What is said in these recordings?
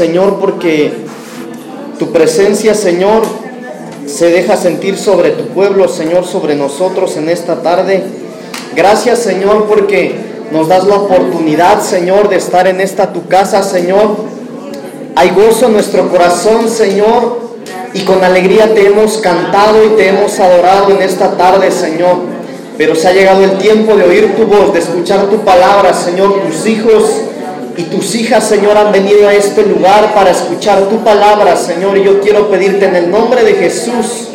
Señor, porque tu presencia, Señor, se deja sentir sobre tu pueblo, Señor, sobre nosotros en esta tarde. Gracias, Señor, porque nos das la oportunidad, Señor, de estar en esta tu casa, Señor. Hay gozo en nuestro corazón, Señor, y con alegría te hemos cantado y te hemos adorado en esta tarde, Señor. Pero se ha llegado el tiempo de oír tu voz, de escuchar tu palabra, Señor. Tus hijos y tus hijas, Señor, han venido a este lugar para escuchar tu palabra, Señor. Y yo quiero pedirte en el nombre de Jesús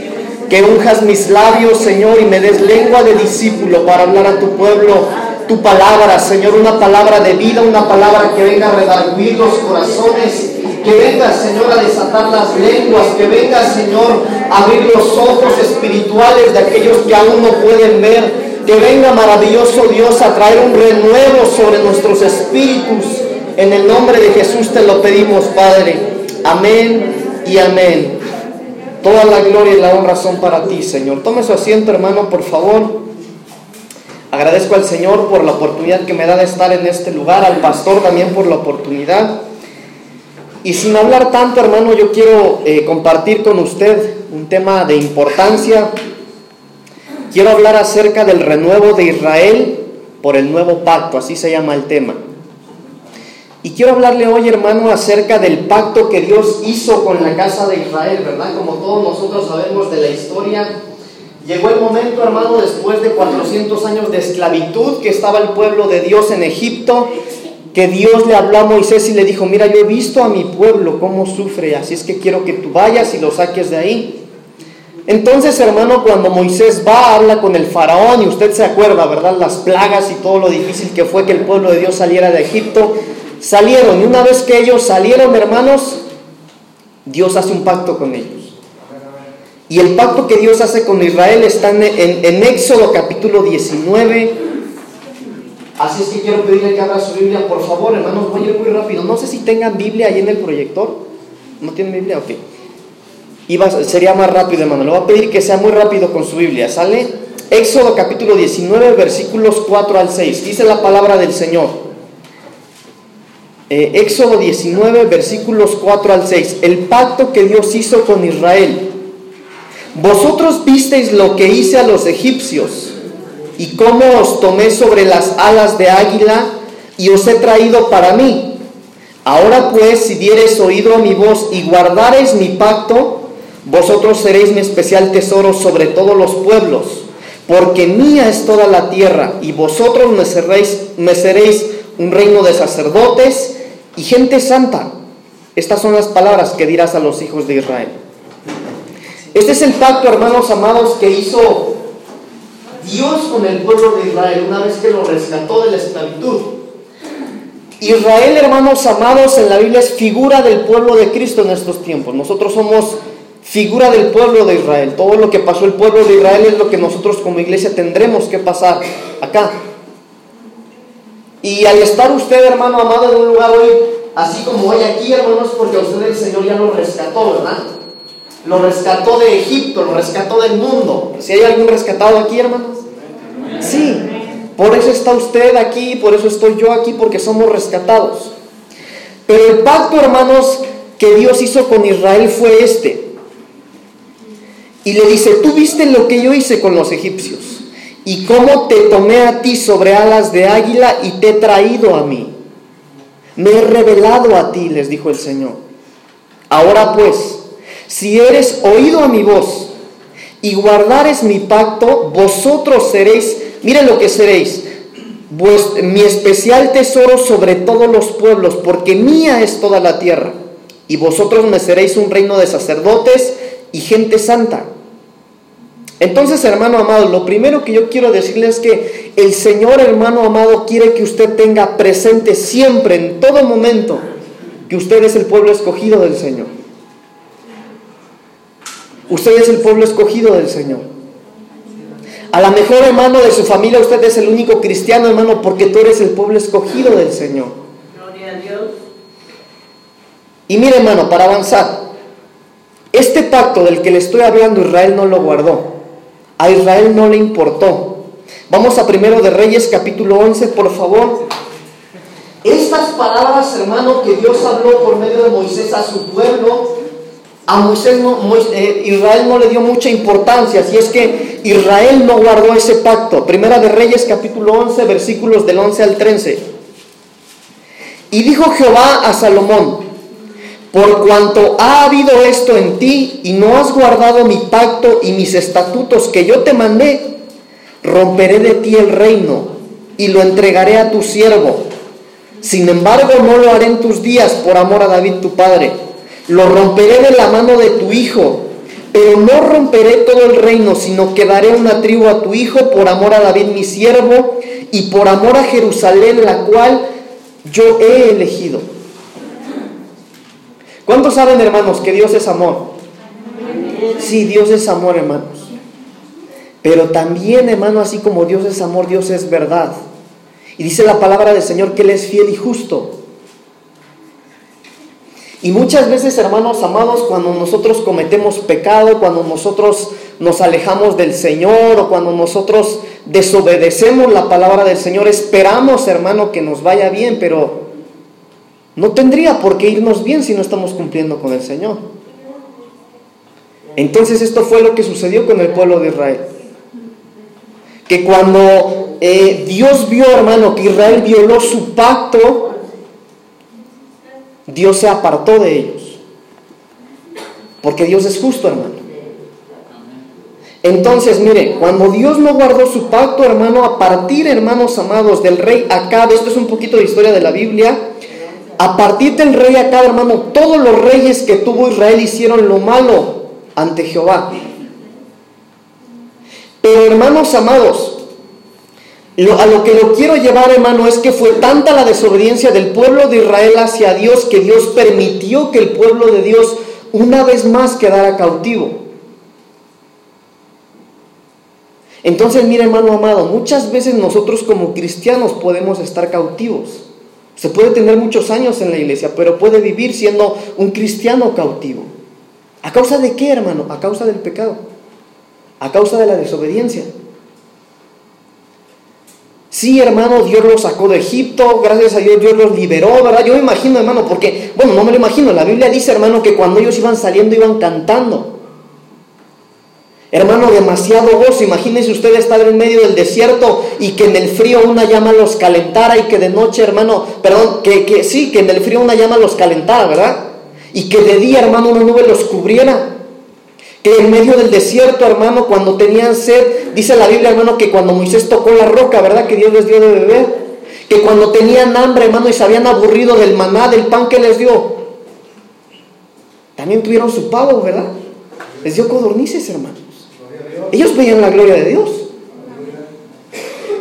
que unjas mis labios, Señor, y me des lengua de discípulo para hablar a tu pueblo tu palabra, Señor, una palabra de vida, una palabra que venga a redarguir los corazones que venga, Señor, a desatar las lenguas, que venga, Señor, a abrir los ojos espirituales de aquellos que aún no pueden ver. Que venga, maravilloso Dios, a traer un renuevo sobre nuestros espíritus. En el nombre de Jesús te lo pedimos, Padre. Amén y amén. Toda la gloria y la honra son para ti, Señor. Tome su asiento, hermano, por favor. Agradezco al Señor por la oportunidad que me da de estar en este lugar, al pastor también por la oportunidad. Y sin hablar tanto, hermano, yo quiero eh, compartir con usted un tema de importancia. Quiero hablar acerca del renuevo de Israel por el nuevo pacto, así se llama el tema. Y quiero hablarle hoy, hermano, acerca del pacto que Dios hizo con la casa de Israel, ¿verdad? Como todos nosotros sabemos de la historia, llegó el momento, hermano, después de 400 años de esclavitud, que estaba el pueblo de Dios en Egipto, que Dios le habló a Moisés y le dijo, mira, yo he visto a mi pueblo cómo sufre, así es que quiero que tú vayas y lo saques de ahí. Entonces, hermano, cuando Moisés va, habla con el faraón y usted se acuerda, ¿verdad? Las plagas y todo lo difícil que fue que el pueblo de Dios saliera de Egipto. Salieron y una vez que ellos salieron, hermanos, Dios hace un pacto con ellos. Y el pacto que Dios hace con Israel está en, en Éxodo capítulo 19, Así es que quiero pedirle que abra su Biblia, por favor, hermanos, voy a ir muy rápido. No sé si tengan Biblia ahí en el proyector. ¿No tienen Biblia? Ok. Iba, sería más rápido, hermano. Le voy a pedir que sea muy rápido con su Biblia. ¿Sale? Éxodo capítulo 19, versículos 4 al 6. Dice la palabra del Señor. Eh, Éxodo 19, versículos 4 al 6. El pacto que Dios hizo con Israel. Vosotros visteis lo que hice a los egipcios y cómo os tomé sobre las alas de águila y os he traído para mí. Ahora pues, si diereis oído a mi voz y guardareis mi pacto, vosotros seréis mi especial tesoro sobre todos los pueblos, porque mía es toda la tierra, y vosotros me me seréis un reino de sacerdotes y gente santa. Estas son las palabras que dirás a los hijos de Israel. Este es el pacto, hermanos amados, que hizo Dios con el pueblo de Israel una vez que lo rescató de la esclavitud. Israel, hermanos amados, en la Biblia es figura del pueblo de Cristo en estos tiempos. Nosotros somos figura del pueblo de Israel. Todo lo que pasó el pueblo de Israel es lo que nosotros como iglesia tendremos que pasar acá. Y al estar usted, hermano amado, en un lugar hoy, así como hoy aquí, hermanos, porque usted el Señor ya lo rescató, ¿verdad? Lo rescató de Egipto, lo rescató del mundo. Si hay algún rescatado aquí, hermanos. Sí, por eso está usted aquí, por eso estoy yo aquí, porque somos rescatados. Pero el pacto, hermanos, que Dios hizo con Israel fue este. Y le dice, tú viste lo que yo hice con los egipcios y cómo te tomé a ti sobre alas de águila y te he traído a mí. Me he revelado a ti, les dijo el Señor. Ahora pues, si eres oído a mi voz y guardares mi pacto, vosotros seréis, miren lo que seréis, mi especial tesoro sobre todos los pueblos, porque mía es toda la tierra, y vosotros me seréis un reino de sacerdotes y gente santa. Entonces, hermano amado, lo primero que yo quiero decirles es que el Señor, hermano amado, quiere que usted tenga presente siempre, en todo momento, que usted es el pueblo escogido del Señor. Usted es el pueblo escogido del Señor. A la mejor hermano de su familia, usted es el único cristiano, hermano, porque tú eres el pueblo escogido del Señor. Gloria a Dios. Y mire, hermano, para avanzar, este pacto del que le estoy hablando, Israel no lo guardó. A Israel no le importó. Vamos a primero de Reyes, capítulo 11, por favor. Estas palabras, hermano, que Dios habló por medio de Moisés a su pueblo, a Moisés, no, eh, Israel no le dio mucha importancia, así es que Israel no guardó ese pacto. Primera de Reyes capítulo 11, versículos del 11 al 13. Y dijo Jehová a Salomón, por cuanto ha habido esto en ti y no has guardado mi pacto y mis estatutos que yo te mandé, romperé de ti el reino y lo entregaré a tu siervo. Sin embargo, no lo haré en tus días por amor a David tu padre. Lo romperé de la mano de tu hijo, pero no romperé todo el reino, sino que daré una tribu a tu hijo por amor a David mi siervo y por amor a Jerusalén, la cual yo he elegido. ¿Cuántos saben, hermanos, que Dios es amor? Sí, Dios es amor, hermanos. Pero también, hermano, así como Dios es amor, Dios es verdad. Y dice la palabra del Señor que Él es fiel y justo. Y muchas veces, hermanos amados, cuando nosotros cometemos pecado, cuando nosotros nos alejamos del Señor o cuando nosotros desobedecemos la palabra del Señor, esperamos, hermano, que nos vaya bien, pero no tendría por qué irnos bien si no estamos cumpliendo con el Señor. Entonces esto fue lo que sucedió con el pueblo de Israel. Que cuando eh, Dios vio, hermano, que Israel violó su pacto, Dios se apartó de ellos. Porque Dios es justo, hermano. Entonces, mire, cuando Dios no guardó su pacto, hermano, a partir, hermanos amados, del rey Acab, esto es un poquito de historia de la Biblia, a partir del rey acá, hermano, todos los reyes que tuvo Israel hicieron lo malo ante Jehová. Pero hermanos amados, a lo que lo quiero llevar, hermano, es que fue tanta la desobediencia del pueblo de Israel hacia Dios que Dios permitió que el pueblo de Dios una vez más quedara cautivo. Entonces, mire, hermano amado, muchas veces nosotros como cristianos podemos estar cautivos. Se puede tener muchos años en la iglesia, pero puede vivir siendo un cristiano cautivo. ¿A causa de qué, hermano? A causa del pecado. A causa de la desobediencia. Sí, hermano, Dios los sacó de Egipto, gracias a Dios Dios los liberó, ¿verdad? Yo me imagino, hermano, porque, bueno, no me lo imagino, la Biblia dice, hermano, que cuando ellos iban saliendo iban cantando. Hermano, demasiado gozo. Imagínense usted estar en medio del desierto y que en el frío una llama los calentara y que de noche, hermano, perdón, que, que sí, que en el frío una llama los calentara, ¿verdad? Y que de día, hermano, una nube los cubriera. Que en medio del desierto, hermano, cuando tenían sed, dice la Biblia, hermano, que cuando Moisés tocó la roca, ¿verdad? Que Dios les dio de beber. Que cuando tenían hambre, hermano, y se habían aburrido del maná, del pan que les dio, también tuvieron su pavo, ¿verdad? Les dio codornices, hermano. Ellos veían la gloria de Dios.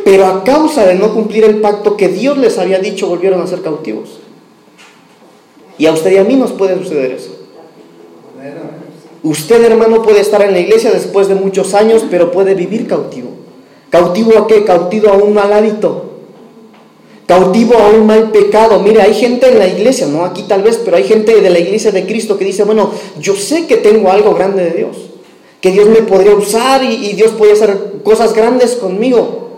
Pero a causa de no cumplir el pacto que Dios les había dicho, volvieron a ser cautivos. Y a usted y a mí nos puede suceder eso. Usted, hermano, puede estar en la iglesia después de muchos años, pero puede vivir cautivo. ¿Cautivo a qué? Cautivo a un mal hábito. Cautivo a un mal pecado. Mire, hay gente en la iglesia, no aquí tal vez, pero hay gente de la iglesia de Cristo que dice, bueno, yo sé que tengo algo grande de Dios que Dios me podría usar y, Dios puede hacer cosas grandes conmigo.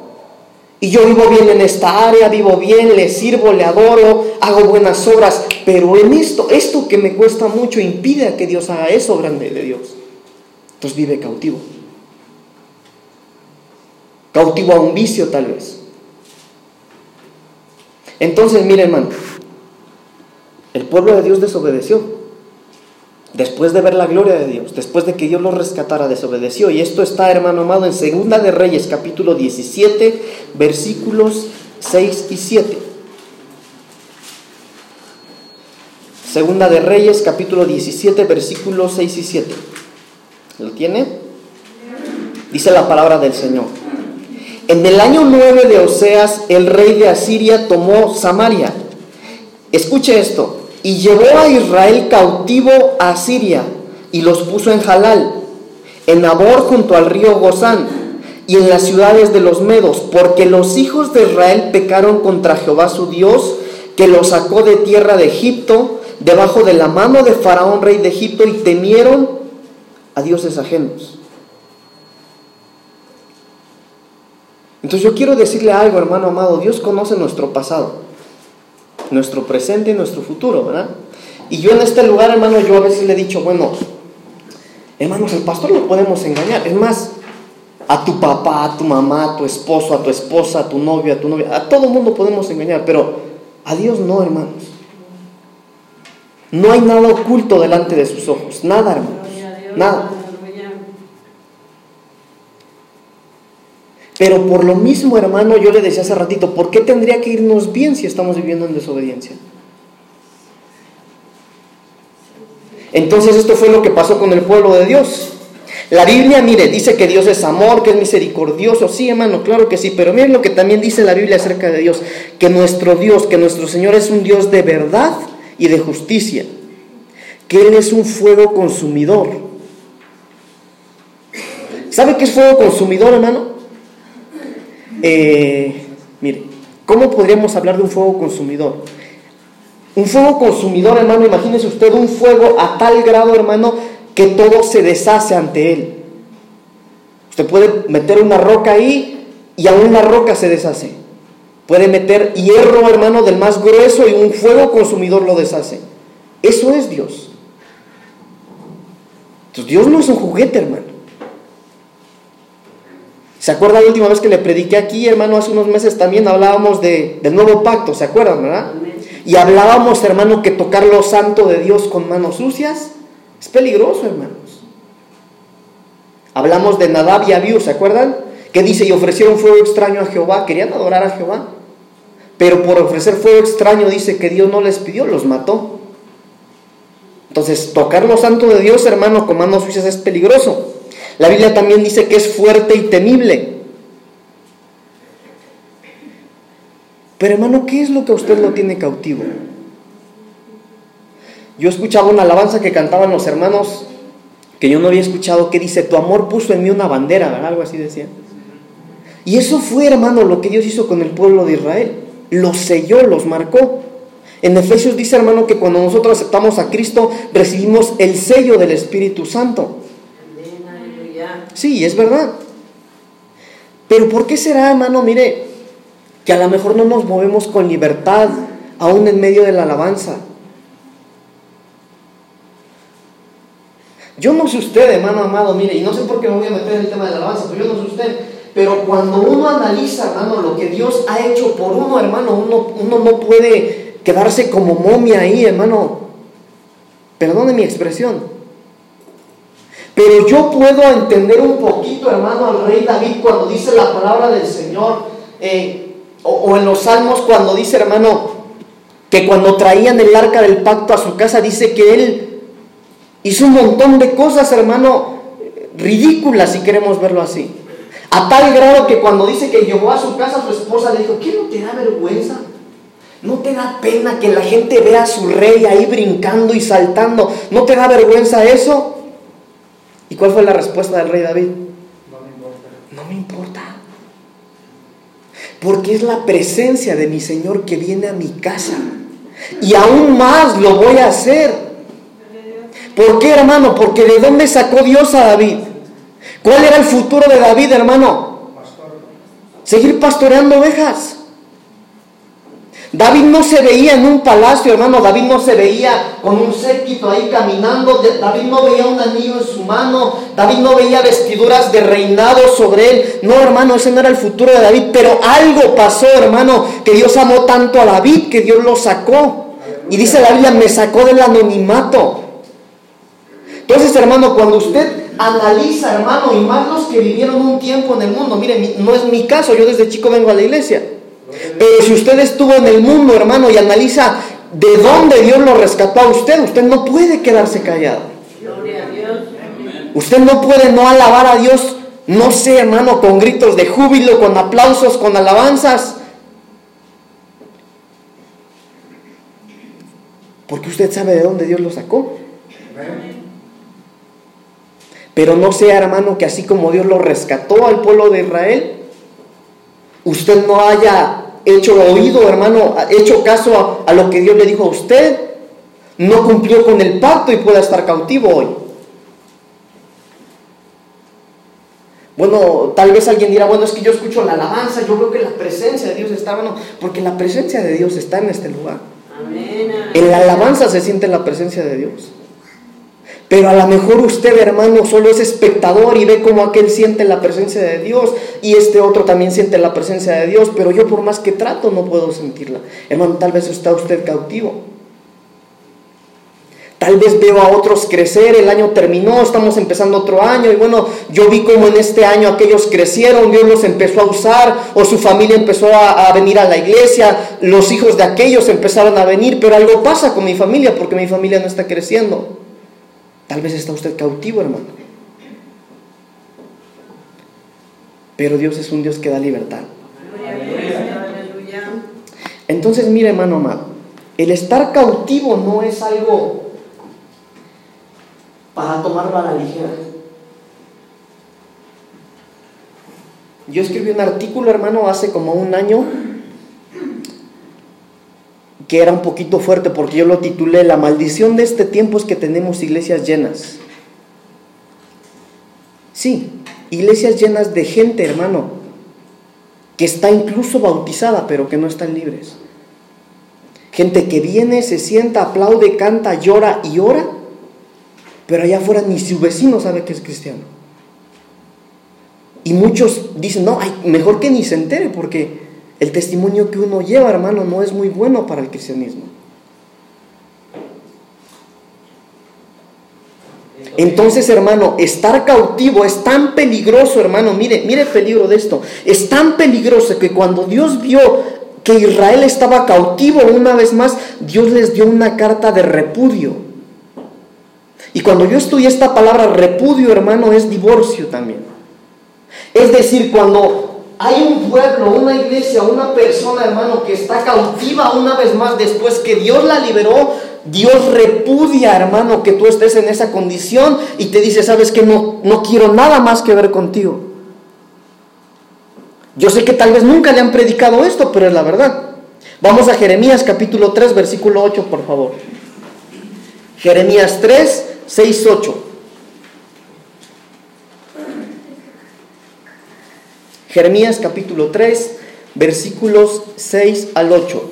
Y yo vivo bien en esta área, vivo bien, le sirvo, le adoro, hago buenas obras, pero en esto, esto que me cuesta mucho impide a que Dios haga eso grande de Dios. Entonces vive cautivo. Cautivo a un vicio tal vez. Entonces, mire hermano, el pueblo de Dios desobedeció. Después de ver la gloria de Dios, después de que Dios lo rescatara, desobedeció. Y esto está, hermano amado, en Segunda de Reyes, capítulo 17, versículos 6 y 7. Segunda de Reyes, capítulo 17, versículos 6 y 7. ¿Lo tiene? Dice la palabra del Señor. En el año 9 de Oseas, el rey de Asiria tomó Samaria. Escuche esto y llevó a Israel cautivo a Siria y los puso en Jalal, en Nabor junto al río Gozán y en las ciudades de los medos, porque los hijos de Israel pecaron contra Jehová su Dios, que los sacó de tierra de Egipto, debajo de la mano de Faraón, rey de Egipto, y temieron a dioses ajenos. Entonces yo quiero decirle algo, hermano amado, Dios conoce nuestro pasado. Nuestro presente y nuestro futuro, ¿verdad? Y yo en este lugar, hermano, yo a veces le he dicho, bueno, hermanos, el pastor lo podemos engañar. Es más, a tu papá, a tu mamá, a tu esposo, a tu esposa, a tu novio, a tu novia, a todo mundo podemos engañar, pero a Dios no, hermanos. No hay nada oculto delante de sus ojos, nada, hermanos, nada. Pero por lo mismo, hermano, yo le decía hace ratito, ¿por qué tendría que irnos bien si estamos viviendo en desobediencia? Entonces esto fue lo que pasó con el pueblo de Dios. La Biblia, mire, dice que Dios es amor, que es misericordioso. Sí, hermano, claro que sí. Pero miren lo que también dice la Biblia acerca de Dios. Que nuestro Dios, que nuestro Señor es un Dios de verdad y de justicia. Que Él es un fuego consumidor. ¿Sabe qué es fuego consumidor, hermano? Eh, mire, ¿cómo podríamos hablar de un fuego consumidor? Un fuego consumidor, hermano, imagínese usted un fuego a tal grado, hermano, que todo se deshace ante él. Usted puede meter una roca ahí y aún la roca se deshace. Puede meter hierro, hermano, del más grueso y un fuego consumidor lo deshace. Eso es Dios. Entonces Dios no es un juguete, hermano. ¿Se acuerda la última vez que le prediqué aquí, hermano? Hace unos meses también hablábamos de, del nuevo pacto, ¿se acuerdan, verdad? Y hablábamos, hermano, que tocar lo santo de Dios con manos sucias es peligroso, hermanos. Hablamos de Nadab y Abiú, ¿se acuerdan? Que dice, y ofrecieron fuego extraño a Jehová, querían adorar a Jehová. Pero por ofrecer fuego extraño dice que Dios no les pidió, los mató. Entonces, tocar lo santo de Dios, hermano, con manos sucias es peligroso. La Biblia también dice que es fuerte y temible. Pero hermano, ¿qué es lo que a usted lo tiene cautivo? Yo escuchaba una alabanza que cantaban los hermanos que yo no había escuchado que dice, tu amor puso en mí una bandera, algo así decía. Y eso fue, hermano, lo que Dios hizo con el pueblo de Israel. Los selló, los marcó. En Efesios dice, hermano, que cuando nosotros aceptamos a Cristo, recibimos el sello del Espíritu Santo. Sí, es verdad. Pero ¿por qué será, hermano? Mire, que a lo mejor no nos movemos con libertad, aún en medio de la alabanza. Yo no sé usted, hermano amado, mire, y no sé por qué me voy a meter en el tema de la alabanza, pero yo no sé usted. Pero cuando uno analiza, hermano, lo que Dios ha hecho por uno, hermano, uno, uno no puede quedarse como momia ahí, hermano. Perdone mi expresión. Pero yo puedo entender un poquito, hermano, al rey David cuando dice la palabra del Señor, eh, o, en los salmos cuando dice, hermano, que cuando traían el arca del pacto a su casa, dice que él hizo un montón de cosas, hermano, ridículas, si queremos verlo así. A tal grado que cuando dice que llevó a su casa, su esposa le dijo, ¿qué no te da vergüenza? ¿No te da pena que la gente vea a su rey ahí brincando y saltando? ¿No te da vergüenza eso? ¿Y cuál fue la respuesta del rey David? No me importa. No me importa. Porque es la presencia de mi Señor que viene a mi casa. Y aún más lo voy a hacer. ¿Por qué, hermano? Porque de dónde sacó Dios a David. ¿Cuál era el futuro de David, hermano? Seguir pastoreando ovejas. David no se veía en un palacio, hermano. David no se veía con un séquito ahí caminando. David no veía un anillo en su mano. David no veía vestiduras de reinado sobre él. No, hermano, ese no era el futuro de David. Pero algo pasó, hermano, que Dios amó tanto a David que Dios lo sacó. Y dice la Biblia, me sacó del anonimato. Entonces, hermano, cuando usted analiza, hermano, y más los que vivieron un tiempo en el mundo, miren, no es mi caso, yo desde chico vengo a la iglesia. Pero si usted estuvo en el mundo, hermano, y analiza de dónde Dios lo rescató a usted, usted no puede quedarse callado. Usted no puede no alabar a Dios, no sé, hermano, con gritos de júbilo, con aplausos, con alabanzas. Porque usted sabe de dónde Dios lo sacó. Pero no sea, hermano, que así como Dios lo rescató al pueblo de Israel, usted no haya hecho oído, hermano, hecho caso a, lo que Dios le dijo a usted, no cumplió con el pacto y pueda estar cautivo hoy. Bueno, tal vez alguien dirá, bueno, es que yo escucho la alabanza, yo veo que la presencia de Dios está, bueno, porque la presencia de Dios está en este lugar. En la alabanza se siente la presencia de Dios. Pero a lo mejor usted, hermano, solo es espectador y ve cómo aquel siente la presencia de Dios y este otro también siente la presencia de Dios, pero yo por más que trato no puedo sentirla. Hermano, tal vez está usted cautivo. Tal vez veo a otros crecer, el año terminó, estamos empezando otro año y bueno, yo vi cómo en este año aquellos crecieron, Dios los empezó a usar o su familia empezó a, a, venir a la iglesia, los hijos de aquellos empezaron a venir, pero algo pasa con mi familia porque mi familia no está creciendo. Tal vez está usted cautivo, hermano. Pero Dios es un Dios que da libertad. Entonces, mire, hermano amado, el estar cautivo no es algo para tomarlo a la ligera. Yo escribí un artículo, hermano, hace como un año que era un poquito fuerte porque yo lo titulé La maldición de este tiempo es que tenemos iglesias llenas. Sí, iglesias llenas de gente, hermano, que está incluso bautizada, pero que no están libres. Gente que viene, se sienta, aplaude, canta, llora y ora, pero allá afuera ni su vecino sabe que es cristiano. Y muchos dicen, no, mejor que ni se entere, porque el testimonio que uno lleva, hermano, no es muy bueno para el cristianismo. Entonces, hermano, estar cautivo es tan peligroso, hermano. Mire, mire el peligro de esto. Es tan peligroso que cuando Dios vio que Israel estaba cautivo una vez más, Dios les dio una carta de repudio. Y cuando yo estudié esta palabra repudio, hermano, es divorcio también. Es decir, cuando hay un pueblo, una iglesia, una persona, hermano, que está cautiva una vez más después que Dios la liberó. Dios repudia, hermano, que tú estés en esa condición y te dice, sabes que no, no quiero nada más que ver contigo. Yo sé que tal vez nunca le han predicado esto, pero es la verdad. Vamos a Jeremías capítulo 3, versículo 8, por favor. Jeremías 3, 6, 8. Jeremías capítulo 3, versículos 6 al 8.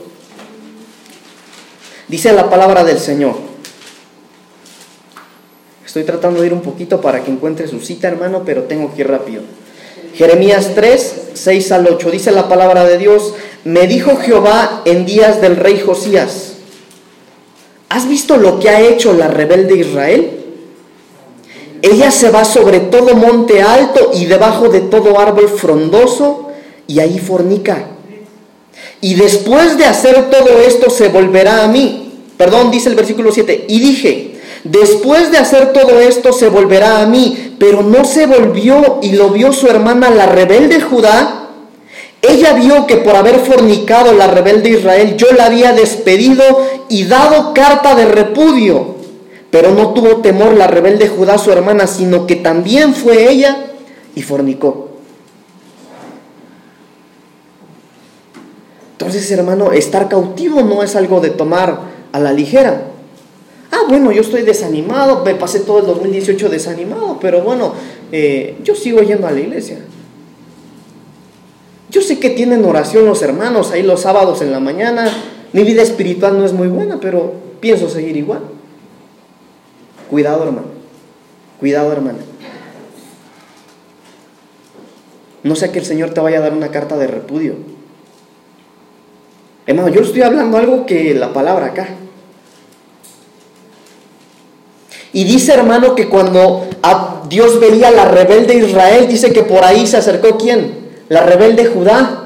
Dice la palabra del Señor. Estoy tratando de ir un poquito para que encuentre su cita, hermano, pero tengo que ir rápido. Jeremías 3, 6 al 8. Dice la palabra de Dios, me dijo Jehová en días del rey Josías, ¿has visto lo que ha hecho la rebelde Israel? Ella se va sobre todo monte alto y debajo de todo árbol frondoso y ahí fornica. Y después de hacer todo esto se volverá a mí. Perdón, dice el versículo 7. Y dije, después de hacer todo esto se volverá a mí. Pero no se volvió y lo vio su hermana la rebelde Judá. Ella vio que por haber fornicado la rebelde Israel yo la había despedido y dado carta de repudio. Pero no tuvo temor la rebelde Judá, su hermana, sino que también fue ella y fornicó. Entonces, hermano, estar cautivo no es algo de tomar a la ligera. Ah, bueno, yo estoy desanimado, me pasé todo el 2018 desanimado, pero bueno, eh, yo sigo yendo a la iglesia. Yo sé que tienen oración los hermanos ahí los sábados en la mañana. Mi vida espiritual no es muy buena, pero pienso seguir igual. Cuidado, hermano. Cuidado, hermana. No sea que el Señor te vaya a dar una carta de repudio. Hermano, yo estoy hablando algo que la palabra acá. Y dice, hermano, que cuando a Dios veía la rebelde Israel, dice que por ahí se acercó quién? La rebelde Judá.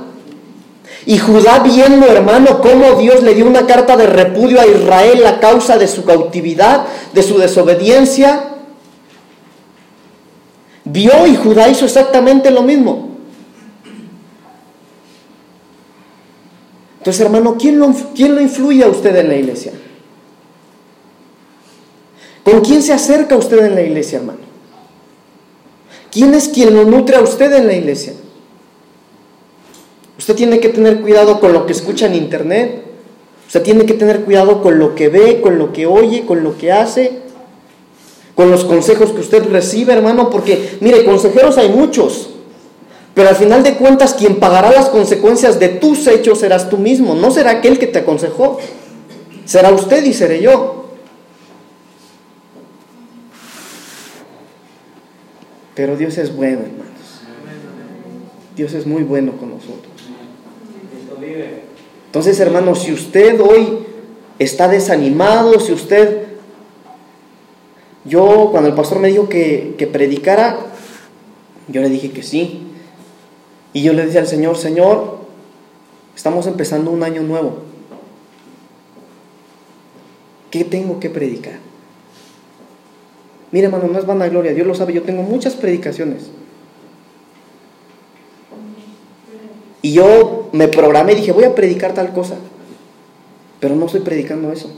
Y Judá viendo, hermano, cómo Dios le dio una carta de repudio a Israel a causa de su cautividad, de su desobediencia, vio y Judá hizo exactamente lo mismo. Entonces, hermano, ¿quién lo, ¿quién lo influye a usted en la iglesia? ¿Con quién se acerca usted en la iglesia, hermano? ¿Quién es quien lo nutre a usted en la iglesia? Usted tiene que tener cuidado con lo que escucha en internet. Usted tiene que tener cuidado con lo que ve, con lo que oye, con lo que hace, con los consejos que usted recibe, hermano, porque mire, consejeros hay muchos, pero al final de cuentas quien pagará las consecuencias de tus hechos serás tú mismo, no será aquel que te aconsejó. Será usted y seré yo. Pero Dios es bueno, hermanos. Dios es muy bueno con nosotros. Entonces, hermanos, si usted hoy está desanimado, si usted... Yo, cuando el pastor me dijo que, predicara, yo le dije que sí. Y yo le dije al Señor, Señor, estamos empezando un año nuevo. ¿Qué tengo que predicar? Mire, hermano, no es vanagloria, Dios lo sabe, yo tengo muchas predicaciones. Y yo me programé y dije, voy a predicar tal cosa. Pero no estoy predicando eso.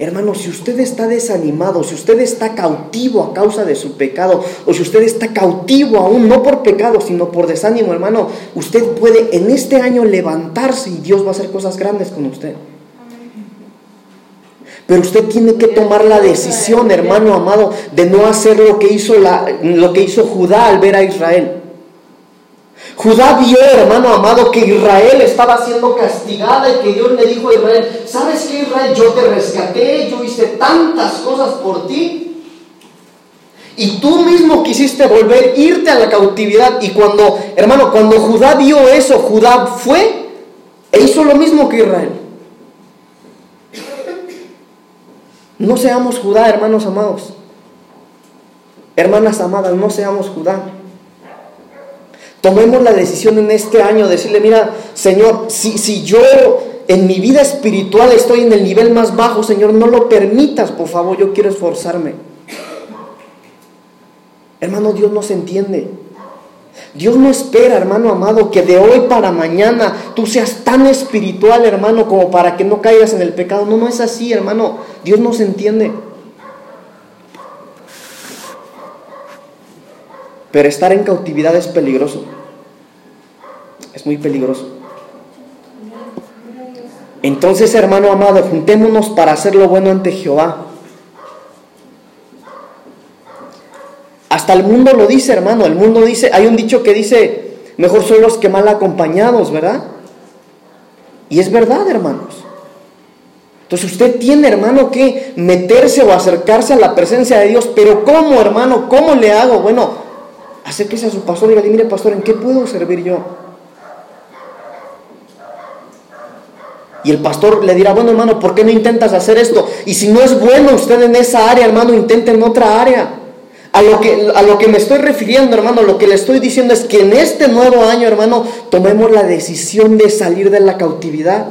Hermano, si usted está desanimado, si usted está cautivo a causa de su pecado, o si usted está cautivo aún, no por pecado, sino por desánimo, hermano, usted puede en este año levantarse y Dios va a hacer cosas grandes con usted. Pero usted tiene que tomar la decisión, hermano amado, de no hacer lo que hizo, la, lo que hizo Judá al ver a Israel. Judá vio, hermano amado, que Israel estaba siendo castigada y que Dios le dijo a Israel, ¿sabes qué Israel? Yo te rescaté, yo hice tantas cosas por ti. Y tú mismo quisiste volver, irte a la cautividad. Y cuando, hermano, cuando Judá vio eso, Judá fue e hizo lo mismo que Israel. No seamos Judá, hermanos amados. Hermanas amadas, no seamos Judá. Tomemos la decisión en este año de decirle, mira, Señor, si, si yo en mi vida espiritual estoy en el nivel más bajo, Señor, no lo permitas, por favor, yo quiero esforzarme. Hermano, Dios no se entiende. Dios no espera, hermano amado, que de hoy para mañana tú seas tan espiritual, hermano, como para que no caigas en el pecado. No, no es así, hermano. Dios no se entiende. Pero estar en cautividad es peligroso. Es muy peligroso. Entonces, hermano amado, juntémonos para hacer lo bueno ante Jehová. Hasta el mundo lo dice, hermano. El mundo dice, hay un dicho que dice, mejor son los que mal acompañados, ¿verdad? Y es verdad, hermanos. Entonces usted tiene, hermano, que meterse o acercarse a la presencia de Dios. Pero ¿cómo, hermano? ¿Cómo le hago? Bueno, acérquese a su pastor y dígale, mire pastor, ¿en qué puedo servir yo? Y el pastor le dirá, bueno hermano, ¿por qué no intentas hacer esto? Y si no es bueno usted en esa área, hermano, intente en otra área. A lo, que, a lo que me estoy refiriendo, hermano, lo que le estoy diciendo es que en este nuevo año, hermano, tomemos la decisión de salir de la cautividad.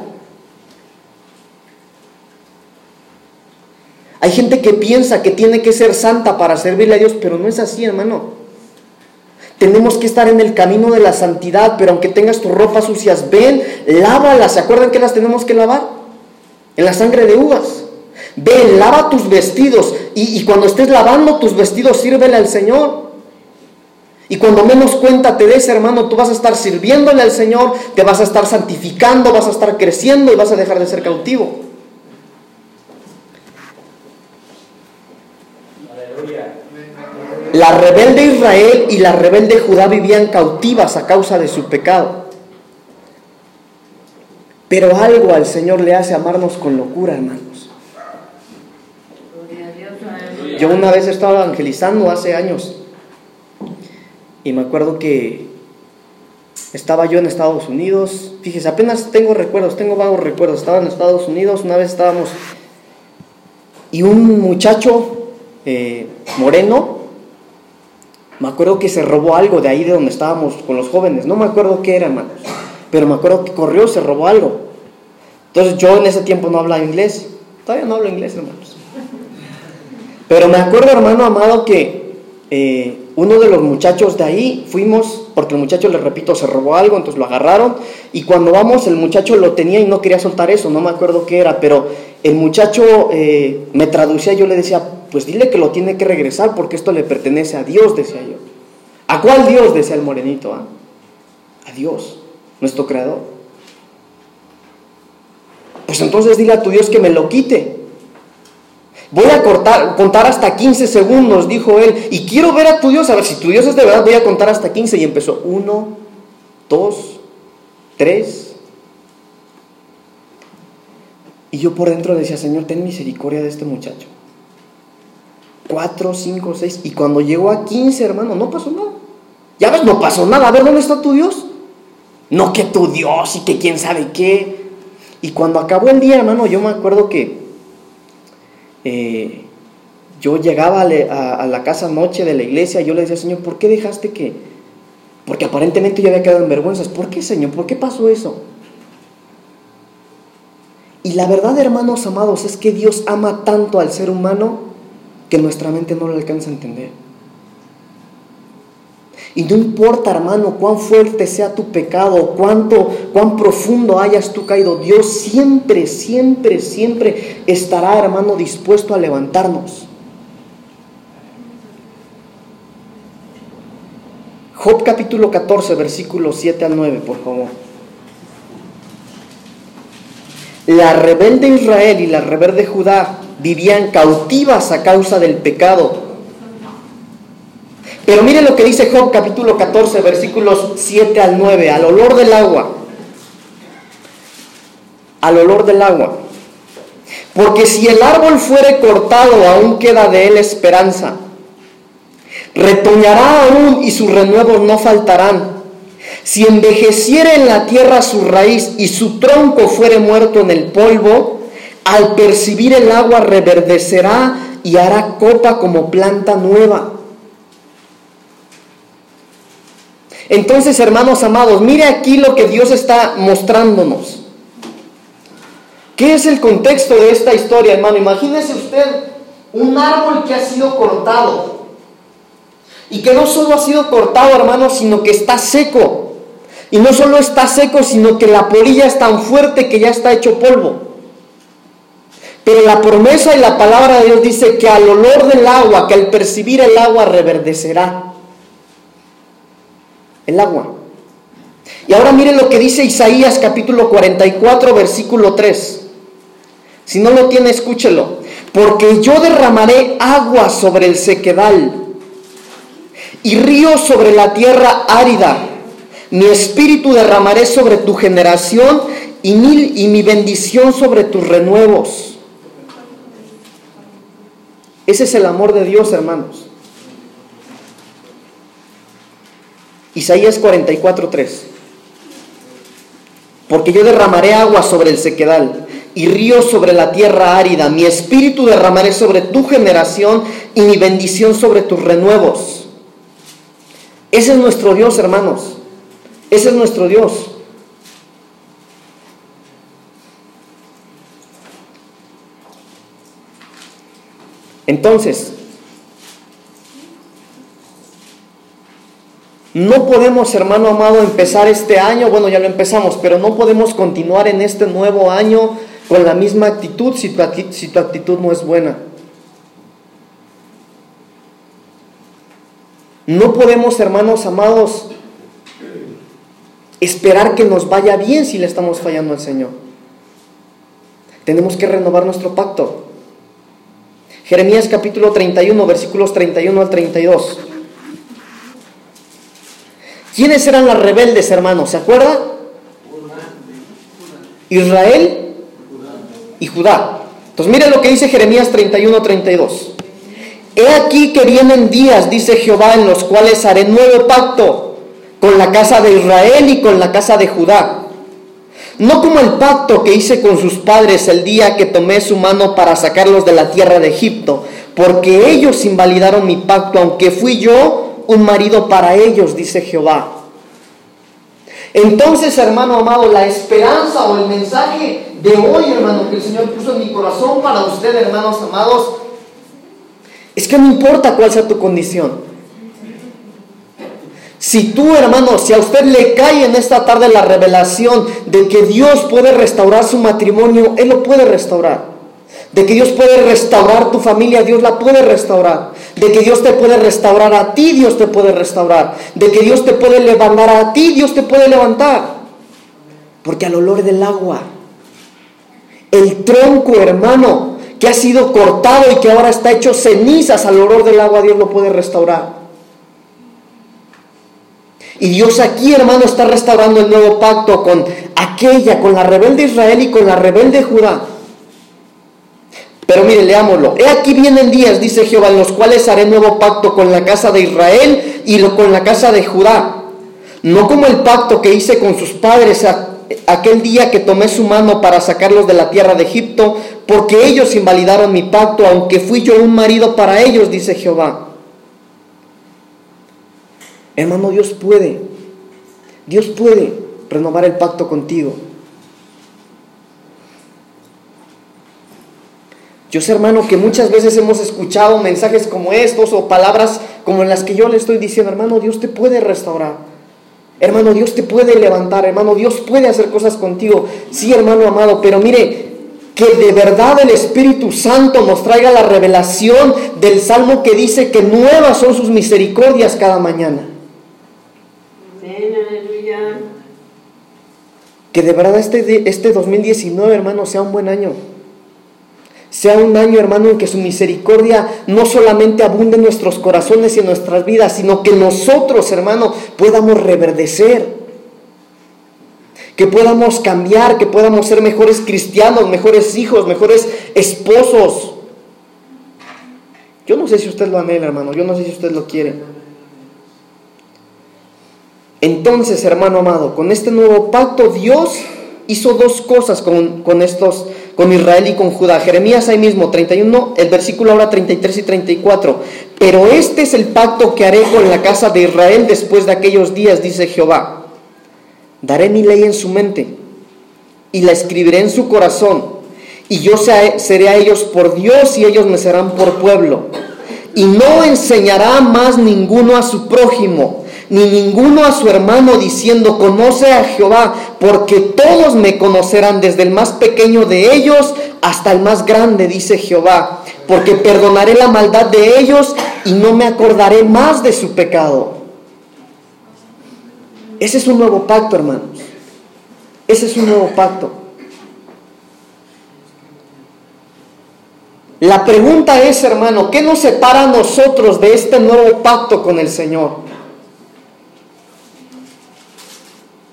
Hay gente que piensa que tiene que ser santa para servirle a Dios, pero no es así, hermano. Tenemos que estar en el camino de la santidad, pero aunque tengas tus ropas sucias, ven, lávalas. ¿Se acuerdan que las tenemos que lavar? En la sangre de uvas. Ven, lava tus vestidos. Y, cuando estés lavando tus vestidos, sírvele al Señor. Y cuando menos cuenta te des, hermano, tú vas a estar sirviéndole al Señor, te vas a estar santificando, vas a estar creciendo y vas a dejar de ser cautivo. La rebelde Israel y la rebelde Judá vivían cautivas a causa de su pecado. Pero algo al Señor le hace amarnos con locura, hermanos. Yo una vez estaba evangelizando hace años y me acuerdo que estaba yo en Estados Unidos. Fíjese, apenas tengo recuerdos, tengo vagos recuerdos. Estaba en Estados Unidos, una vez estábamos y un muchacho eh, moreno me acuerdo que se robó algo de ahí de donde estábamos con los jóvenes. No me acuerdo qué era, hermanos. Pero me acuerdo que corrió, se robó algo. Entonces yo en ese tiempo no hablaba inglés. Todavía no hablo inglés, hermanos. Pero me acuerdo, hermano amado, que eh, uno de los muchachos de ahí fuimos, porque el muchacho, le repito, se robó algo, entonces lo agarraron. Y cuando vamos, el muchacho lo tenía y no quería soltar eso. No me acuerdo qué era, pero el muchacho eh, me traducía, yo le decía, pues dile que lo tiene que regresar porque esto le pertenece a Dios, decía yo. ¿A cuál Dios? decía el morenito. Ah? A Dios, nuestro creador. Pues entonces dile a tu Dios que me lo quite. Voy a cortar, contar hasta 15 segundos, dijo él, y quiero ver a tu Dios, a ver si tu Dios es de verdad, voy a contar hasta 15 y empezó. Uno, dos, tres, Y yo por dentro decía, Señor, ten misericordia de este muchacho. Cuatro, cinco, seis. Y cuando llegó a quince, hermano, no pasó nada. Ya ves, no pasó nada. A ver, ¿dónde está tu Dios? No que tu Dios y que quién sabe qué. Y cuando acabó el día, hermano, yo me acuerdo que eh, yo llegaba a, la casa noche de la iglesia, y yo le decía, Señor, ¿por qué dejaste que? Porque aparentemente yo había quedado en vergüenzas. ¿Por qué, Señor? ¿Por qué pasó eso? Y la verdad, hermanos amados, es que Dios ama tanto al ser humano que nuestra mente no lo alcanza a entender. Y no importa, hermano, cuán fuerte sea tu pecado, cuánto, cuán profundo hayas tú caído, Dios siempre, siempre, siempre estará, hermano, dispuesto a levantarnos. Job capítulo 14, versículos 7 al 9, por favor. La rebelde Israel y la rebelde Judá vivían cautivas a causa del pecado pero mire lo que dice Job capítulo 14, versículos 7 al 9, al olor del agua. Al olor del agua. Porque si el árbol fuere cortado, aún queda de él esperanza. Retoñará aún y sus renuevos no faltarán. Si envejeciere en la tierra su raíz y su tronco fuere muerto en el polvo, al percibir el agua reverdecerá y hará copa como planta nueva. Entonces, hermanos amados, mire aquí lo que Dios está mostrándonos. ¿Qué es el contexto de esta historia, hermano? Imagínese usted un árbol que ha sido cortado. Y que no solo ha sido cortado, hermano, sino que está seco. Y no solo está seco, sino que la polilla es tan fuerte que ya está hecho polvo. Pero la promesa y la palabra de Dios dice que al olor del agua, que al percibir el agua reverdecerá el agua. Y ahora miren lo que dice Isaías capítulo 44, versículo 3. Si no lo tiene, escúchelo. Porque yo derramaré agua sobre el sequedal y río sobre la tierra árida. Mi espíritu derramaré sobre tu generación y mi, y mi bendición sobre tus renuevos. Ese es el amor de Dios, hermanos. Isaías 44:3. Porque yo derramaré agua sobre el sequedal y río sobre la tierra árida. Mi espíritu derramaré sobre tu generación y mi bendición sobre tus renuevos. Ese es nuestro Dios, hermanos. Ese es nuestro Dios. Entonces, No podemos, hermano amado, empezar este año, bueno, ya lo empezamos, pero no podemos continuar en este nuevo año con la misma actitud si tu, actitud no es buena. No podemos, hermanos amados, esperar que nos vaya bien si le estamos fallando al Señor. Tenemos que renovar nuestro pacto. Jeremías capítulo 31, versículos 31 al 32. ¿Quiénes eran las rebeldes, hermanos? ¿Se acuerdan? Israel y Judá. Entonces miren lo que dice Jeremías 31, 32. He aquí que vienen días, dice Jehová, en los cuales haré nuevo pacto con la casa de Israel y con la casa de Judá. No como el pacto que hice con sus padres el día que tomé su mano para sacarlos de la tierra de Egipto, porque ellos invalidaron mi pacto, aunque fui yo un marido para ellos, dice Jehová. Entonces, hermano amado, la esperanza o el mensaje de hoy, hermano, que el Señor puso en mi corazón para usted, hermanos amados, es que no importa cuál sea tu condición. Si tú, hermano, si a usted le cae en esta tarde la revelación de que Dios puede restaurar su matrimonio, Él lo puede restaurar de que Dios puede restaurar tu familia, Dios la puede restaurar, de que Dios te puede restaurar a ti, Dios te puede restaurar, de que Dios te puede levantar a ti, Dios te puede levantar. Porque al olor del agua, el tronco, hermano, que ha sido cortado y que ahora está hecho cenizas, al olor del agua Dios lo puede restaurar. Y Dios aquí, hermano, está restaurando el nuevo pacto con aquella, con la rebelde Israel y con la rebelde Judá Pero mire, leámoslo. He aquí vienen días, dice Jehová, en los cuales haré nuevo pacto con la casa de Israel y con la casa de Judá. No como el pacto que hice con sus padres aquel día que tomé su mano para sacarlos de la tierra de Egipto, porque ellos invalidaron mi pacto, aunque fui yo un marido para ellos, dice Jehová. Hermano, Dios puede, Dios puede renovar el pacto contigo. Yo sé, hermano, que muchas veces hemos escuchado mensajes como estos o palabras como las que yo le estoy diciendo, hermano, Dios te puede restaurar. Hermano, Dios te puede levantar, hermano, Dios puede hacer cosas contigo. Sí, hermano amado, pero mire, que de verdad el Espíritu Santo nos traiga la revelación del salmo que dice que nuevas son sus misericordias cada mañana. Que de verdad este, este 2019, hermano, sea un buen año. Sea un año, hermano, en que su misericordia no solamente abunde en nuestros corazones y en nuestras vidas, sino que nosotros, hermano, podamos reverdecer. Que podamos cambiar, que podamos ser mejores cristianos, mejores hijos, mejores esposos. Yo no sé si usted lo anhela, hermano, yo no sé si usted lo quiere. Entonces, hermano amado, con este nuevo pacto Dios hizo dos cosas con, con estos con Israel y con Judá. Jeremías ahí mismo, 31, el versículo ahora 33 y 34. Pero este es el pacto que haré con la casa de Israel después de aquellos días, dice Jehová. Daré mi ley en su mente y la escribiré en su corazón. Y yo seré a ellos por Dios y ellos me serán por pueblo. Y no enseñará más ninguno a su prójimo ni ninguno a su hermano diciendo, conoce a Jehová, porque todos me conocerán, desde el más pequeño de ellos hasta el más grande, dice Jehová, porque perdonaré la maldad de ellos y no me acordaré más de su pecado. Ese es un nuevo pacto, hermanos. Ese es un nuevo pacto. La pregunta es, hermano, ¿qué nos separa a nosotros de este nuevo pacto con el Señor?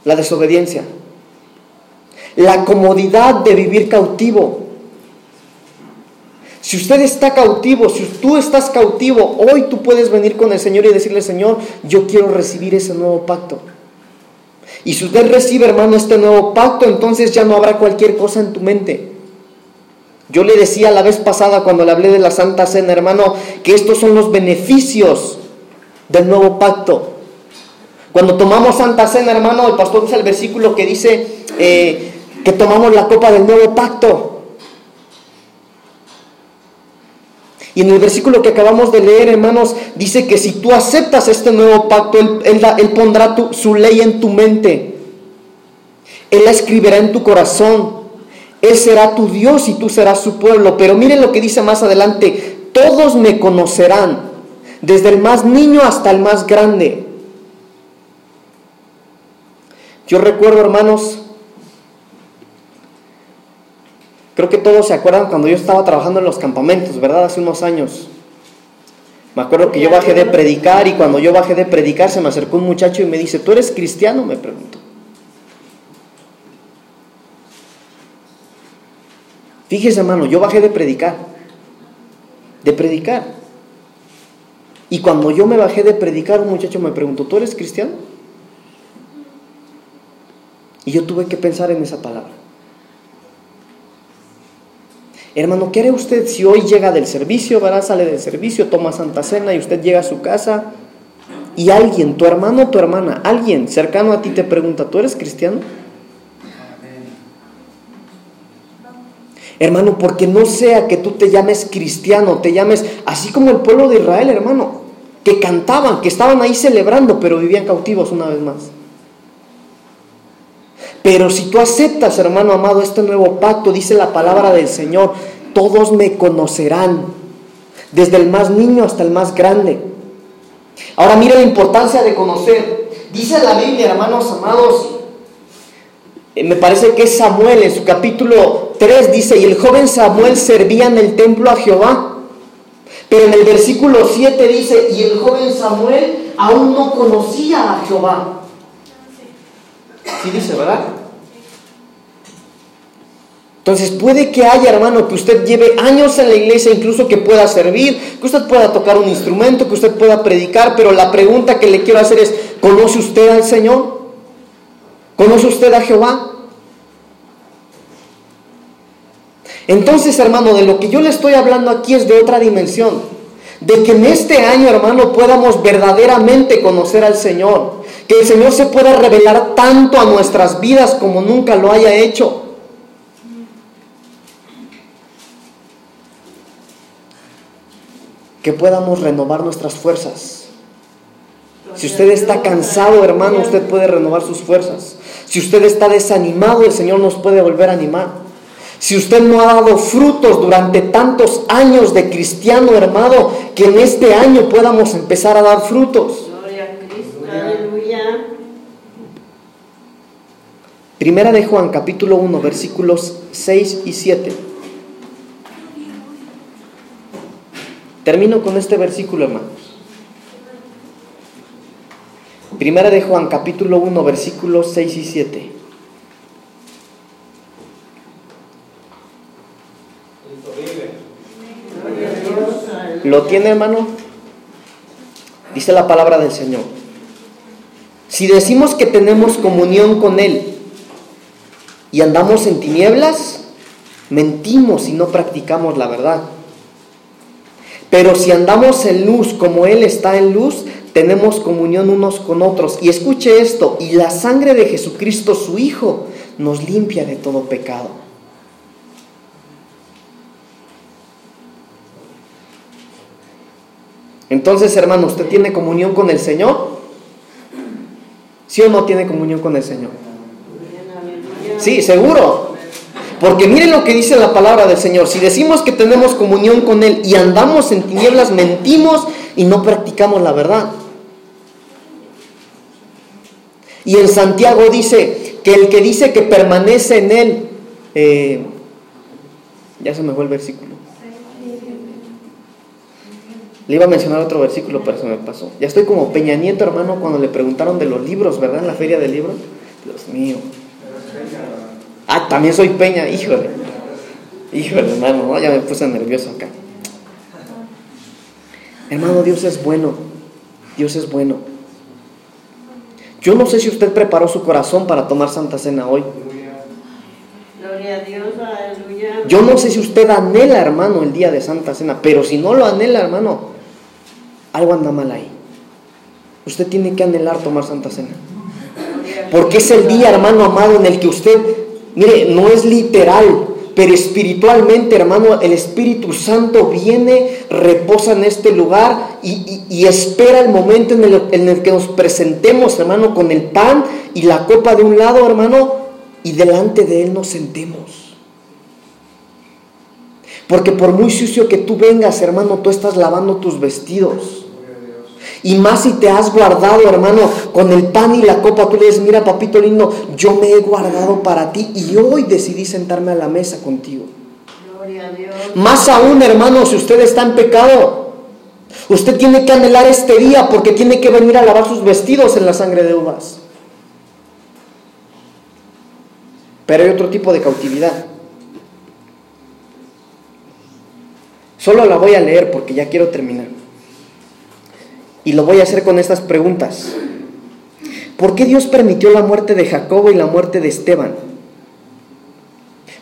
La desobediencia, la comodidad de vivir cautivo. Si usted está cautivo, si tú estás cautivo, hoy tú puedes venir con el Señor y decirle, Señor, yo quiero recibir ese nuevo pacto. Y si usted recibe, hermano, este nuevo pacto, entonces ya no habrá cualquier cosa en tu mente. Yo le decía la vez pasada cuando le hablé de la Santa Cena, hermano, que estos son los beneficios del nuevo pacto. Cuando tomamos Santa Cena, hermano, el pastor usa el versículo que dice eh, que tomamos la copa del nuevo pacto. Y en el versículo que acabamos de leer, hermanos, dice que si tú aceptas este nuevo pacto, Él, pondrá su ley en tu mente. Él la escribirá en tu corazón. Él será tu Dios y tú serás su pueblo. Pero miren lo que dice más adelante. Todos me conocerán, desde el más niño hasta el más grande. Yo recuerdo, hermanos, creo que todos se acuerdan cuando yo estaba trabajando en los campamentos, ¿verdad? Hace unos años. Me acuerdo que yo bajé de predicar y cuando yo bajé de predicar se me acercó un muchacho y me dice, ¿tú eres cristiano? Me preguntó. Fíjese, hermano, yo bajé de predicar. De predicar. Y cuando yo me bajé de predicar, un muchacho me preguntó, ¿tú eres cristiano? Y yo tuve que pensar en esa palabra. Hermano, ¿qué haré usted si hoy llega del servicio, ¿verdad? Sale del servicio, toma Santa Cena y usted llega a su casa y alguien, tu hermano o tu hermana, alguien cercano a ti te pregunta, ¿tú eres cristiano? Hermano, porque no sea que tú te llames cristiano, te llames así como el pueblo de Israel, hermano, que cantaban, que estaban ahí celebrando, pero vivían cautivos una vez más. Pero si tú aceptas, hermano amado, este nuevo pacto, dice la palabra del Señor, todos me conocerán, desde el más niño hasta el más grande. Ahora mire la importancia de conocer. Dice la Biblia, hermanos amados, eh, me parece que es Samuel en su capítulo 3 dice, y el joven Samuel servía en el templo a Jehová. Pero en el versículo 7 dice, y el joven Samuel aún no conocía a Jehová. Sí dice, ¿verdad? Entonces puede que haya, hermano, que usted lleve años en la iglesia, incluso que pueda servir, que usted pueda tocar un instrumento, que usted pueda predicar, pero la pregunta que le quiero hacer es, ¿conoce usted al Señor? ¿Conoce usted a Jehová? Entonces, hermano, de lo que yo le estoy hablando aquí es de otra dimensión. De que en este año, hermano, podamos verdaderamente conocer al Señor. Que el Señor se pueda revelar tanto a nuestras vidas como nunca lo haya hecho. que podamos renovar nuestras fuerzas. Si usted está cansado, hermano, usted puede renovar sus fuerzas. Si usted está desanimado, el Señor nos puede volver a animar. Si usted no ha dado frutos durante tantos años de cristiano, hermano, que en este año podamos empezar a dar frutos. Primera de Juan, capítulo 1, versículos 6 y 7. Termino con este versículo, hermanos. Primera de Juan, capítulo 1, versículos 6 y 7. ¿Lo tiene, hermano? Dice la palabra del Señor. Si decimos que tenemos comunión con Él y andamos en tinieblas, mentimos y no practicamos la verdad. Pero si andamos en luz como Él está en luz, tenemos comunión unos con otros. Y escuche esto, y la sangre de Jesucristo, su Hijo, nos limpia de todo pecado. Entonces, hermano, ¿usted tiene comunión con el Señor? ¿Sí o no tiene comunión con el Señor? Sí, seguro. Porque miren lo que dice la palabra del Señor. Si decimos que tenemos comunión con Él y andamos en tinieblas, mentimos y no practicamos la verdad. Y en Santiago dice que el que dice que permanece en Él, eh, ya se me fue el versículo. Le iba a mencionar otro versículo, pero se me pasó. Ya estoy como Peña Nieto, hermano, cuando le preguntaron de los libros, ¿verdad? En la feria del libro. Dios mío. Ah, también soy Peña, híjole. Híjole, hermano, ya me puse nervioso acá. Hermano, Dios es bueno. Dios es bueno. Yo no sé si usted preparó su corazón para tomar Santa Cena hoy. Gloria a Dios, aleluya. Yo no sé si usted anhela, hermano, el día de Santa Cena, pero si no lo anhela, hermano, algo anda mal ahí. Usted tiene que anhelar tomar Santa Cena. Porque es el día, hermano amado, en el que usted Mire, no es literal, pero espiritualmente, hermano, el Espíritu Santo viene, reposa en este lugar y, espera el momento en el, en el, que nos presentemos, hermano, con el pan y la copa de un lado, hermano, y delante de Él nos sentemos. Porque por muy sucio que tú vengas, hermano, tú estás lavando tus vestidos. Y más si te has guardado, hermano, con el pan y la copa, tú le dices, mira, papito lindo, yo me he guardado para ti y hoy decidí sentarme a la mesa contigo. Gloria a Dios. Más aún, hermano, si usted está en pecado, usted tiene que anhelar este día porque tiene que venir a lavar sus vestidos en la sangre de uvas. Pero hay otro tipo de cautividad. Solo la voy a leer porque ya quiero terminar. Y lo voy a hacer con estas preguntas. ¿Por qué Dios permitió la muerte de Jacobo y la muerte de Esteban?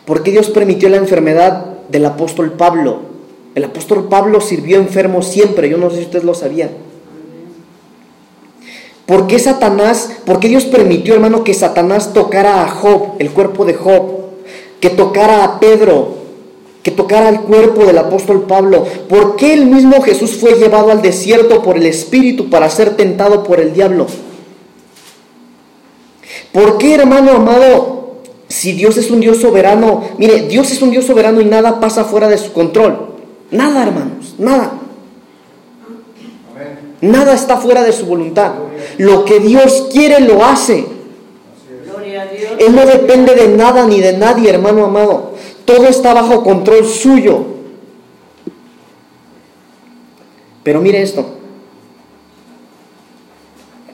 ¿Por qué Dios permitió la enfermedad del apóstol Pablo? El apóstol Pablo sirvió enfermo siempre, yo no sé si ustedes lo sabían. ¿Por qué Satanás, por qué Dios permitió, hermano, que Satanás tocara a Job, el cuerpo de Job, que tocara a Pedro, que tocara el cuerpo del apóstol Pablo. ¿Por qué el mismo Jesús fue llevado al desierto por el Espíritu para ser tentado por el diablo? ¿Por qué, hermano amado, si Dios es un Dios soberano, mire, Dios es un Dios soberano y nada pasa fuera de su control? Nada, hermanos, nada. Nada está fuera de su voluntad. Lo que Dios quiere lo hace. Él no depende de nada ni de nadie, hermano amado. Todo está bajo control suyo. Pero mire esto.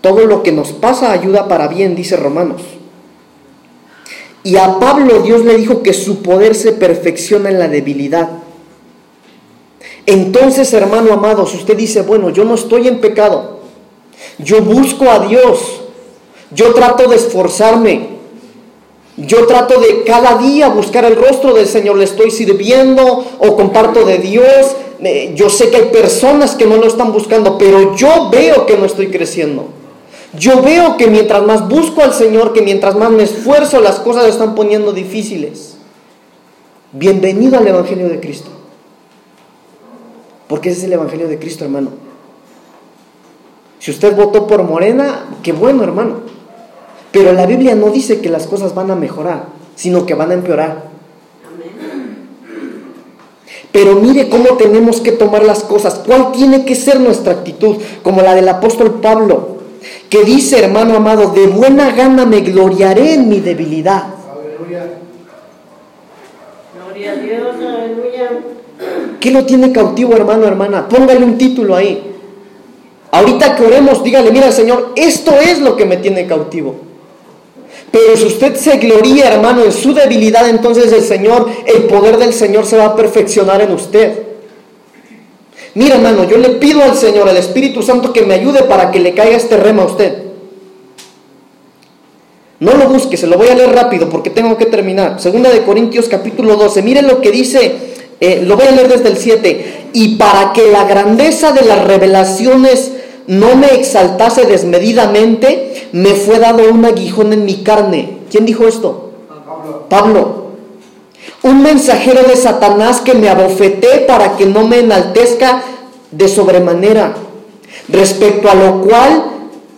Todo lo que nos pasa ayuda para bien, dice Romanos. Y a Pablo Dios le dijo que su poder se perfecciona en la debilidad. Entonces, hermano amado, si usted dice, bueno, yo no estoy en pecado, yo busco a Dios, yo trato de esforzarme, yo trato de cada día buscar el rostro del Señor, le estoy sirviendo o comparto de Dios, eh, yo sé que hay personas que no lo están buscando, pero yo veo que no estoy creciendo. Yo veo que mientras más busco al Señor, que mientras más me esfuerzo, las cosas se están poniendo difíciles. Bienvenido al Evangelio de Cristo. Porque ese es el Evangelio de Cristo, hermano. Si usted votó por Morena, qué bueno, hermano. Pero la Biblia no dice que las cosas van a mejorar, sino que van a empeorar. Pero mire cómo tenemos que tomar las cosas, cuál tiene que ser nuestra actitud, como la del apóstol Pablo que dice, hermano amado, de buena gana me gloriaré en mi debilidad. Aleluya. Gloria a Dios, aleluya. ¿Qué lo tiene cautivo, hermano, hermana? Póngale un título ahí. Ahorita que oremos, dígale, mira, Señor, esto es lo que me tiene cautivo. Pero si usted se gloría, hermano, en su debilidad, entonces el Señor, el poder del Señor se va a perfeccionar en usted. Mira, hermano, yo le pido al Señor, al Espíritu Santo, que me ayude para que le caiga este rema a usted. No lo busque, se lo voy a leer rápido porque tengo que terminar. Segunda de Corintios capítulo 12. Miren lo que dice, eh, lo voy a leer desde el 7. Y para que la grandeza de las revelaciones no me exaltase desmedidamente, me fue dado un aguijón en mi carne. ¿Quién dijo esto? Pablo. Un mensajero de Satanás que me abofeté para que no me enaltezca de sobremanera, respecto a lo cual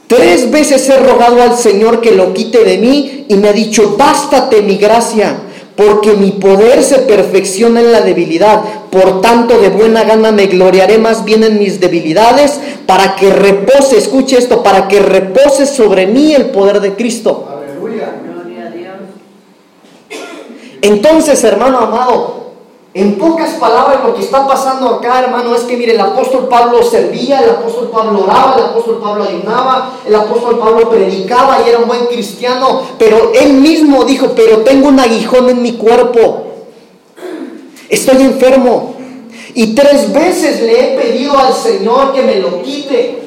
tres veces he rogado al Señor que lo quite de mí y me ha dicho, bástate mi gracia, porque mi poder se perfecciona en la debilidad. Por tanto, de buena gana me gloriaré más bien en mis debilidades, para que repose, escuche esto, para que repose sobre mí el poder de Cristo. Entonces, hermano amado, en pocas palabras lo que está pasando acá, hermano, es que mire, el apóstol Pablo servía, el apóstol Pablo oraba, el apóstol Pablo ayunaba, el apóstol Pablo predicaba y era un buen cristiano, pero él mismo dijo, pero tengo un aguijón en mi cuerpo, estoy enfermo. Y tres veces le he pedido al Señor que me lo quite.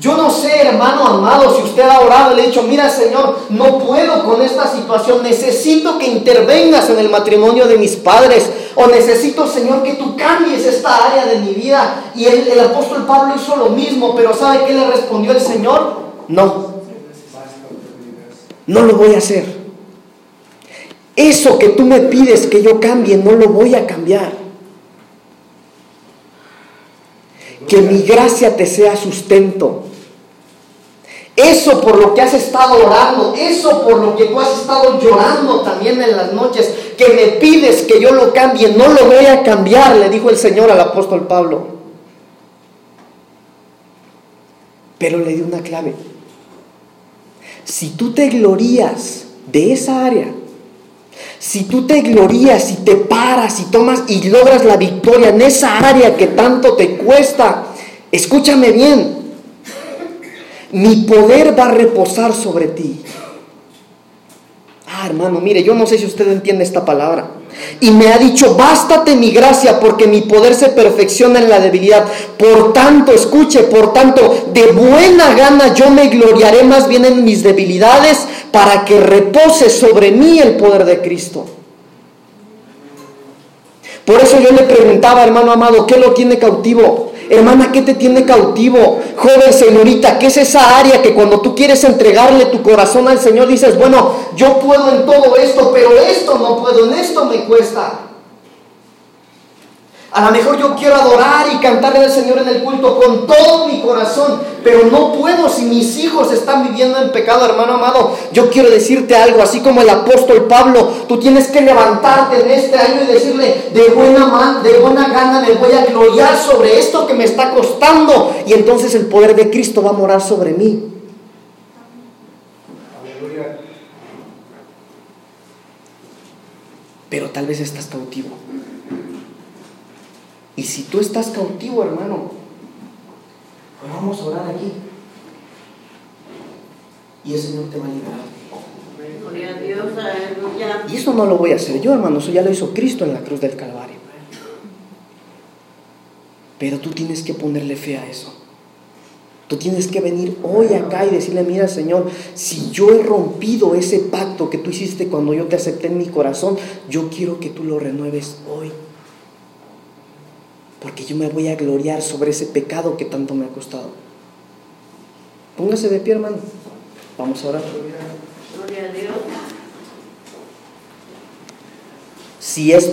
Yo no sé, hermano amado, si usted ha orado y le ha dicho, mira Señor, no puedo con esta situación, necesito que intervengas en el matrimonio de mis padres, o necesito, Señor, que tú cambies esta área de mi vida. Y el, el apóstol Pablo hizo lo mismo, pero ¿sabe qué le respondió el Señor? No, no lo voy a hacer. Eso que tú me pides que yo cambie, no lo voy a cambiar. Que mi gracia te sea sustento. Eso por lo que has estado orando, eso por lo que tú has estado llorando también en las noches, que me pides que yo lo cambie, no lo voy a cambiar, le dijo el Señor al apóstol Pablo. Pero le dio una clave. Si tú te glorías de esa área, si tú te glorías y te paras y tomas y logras la victoria en esa área que tanto te cuesta, escúchame bien, mi poder va a reposar sobre ti. Ah, hermano, mire, yo no sé si usted entiende esta palabra. Y me ha dicho, bástate mi gracia porque mi poder se perfecciona en la debilidad. Por tanto, escuche, por tanto, de buena gana yo me gloriaré más bien en mis debilidades para que repose sobre mí el poder de Cristo. Por eso yo le preguntaba, hermano amado, ¿qué lo tiene cautivo? Hermana, ¿qué te tiene cautivo? Joven señorita, ¿qué es esa área que cuando tú quieres entregarle tu corazón al Señor dices, bueno, yo puedo en todo esto, pero esto no puedo, en esto me cuesta? A lo mejor yo quiero adorar y cantarle al Señor en el culto con todo mi corazón, pero no puedo si mis hijos están viviendo en pecado, hermano amado. Yo quiero decirte algo, así como el apóstol Pablo, tú tienes que levantarte en este año y decirle, de buena, man, de buena gana me voy a gloriar sobre esto que me está costando. Y entonces el poder de Cristo va a morar sobre mí. Pero tal vez estás cautivo. Y si tú estás cautivo, hermano, pues vamos a orar aquí. Y el Señor te va a liberar. Y eso no lo voy a hacer yo, hermano, eso ya lo hizo Cristo en la cruz del Calvario. Pero tú tienes que ponerle fe a eso. Tú tienes que venir hoy acá y decirle, mira Señor, si yo he rompido ese pacto que tú hiciste cuando yo te acepté en mi corazón, yo quiero que tú lo renueves hoy. Porque yo me voy a gloriar sobre ese pecado que tanto me ha costado. Póngase de pie, hermano. Vamos a orar. Gloria a Dios. Si es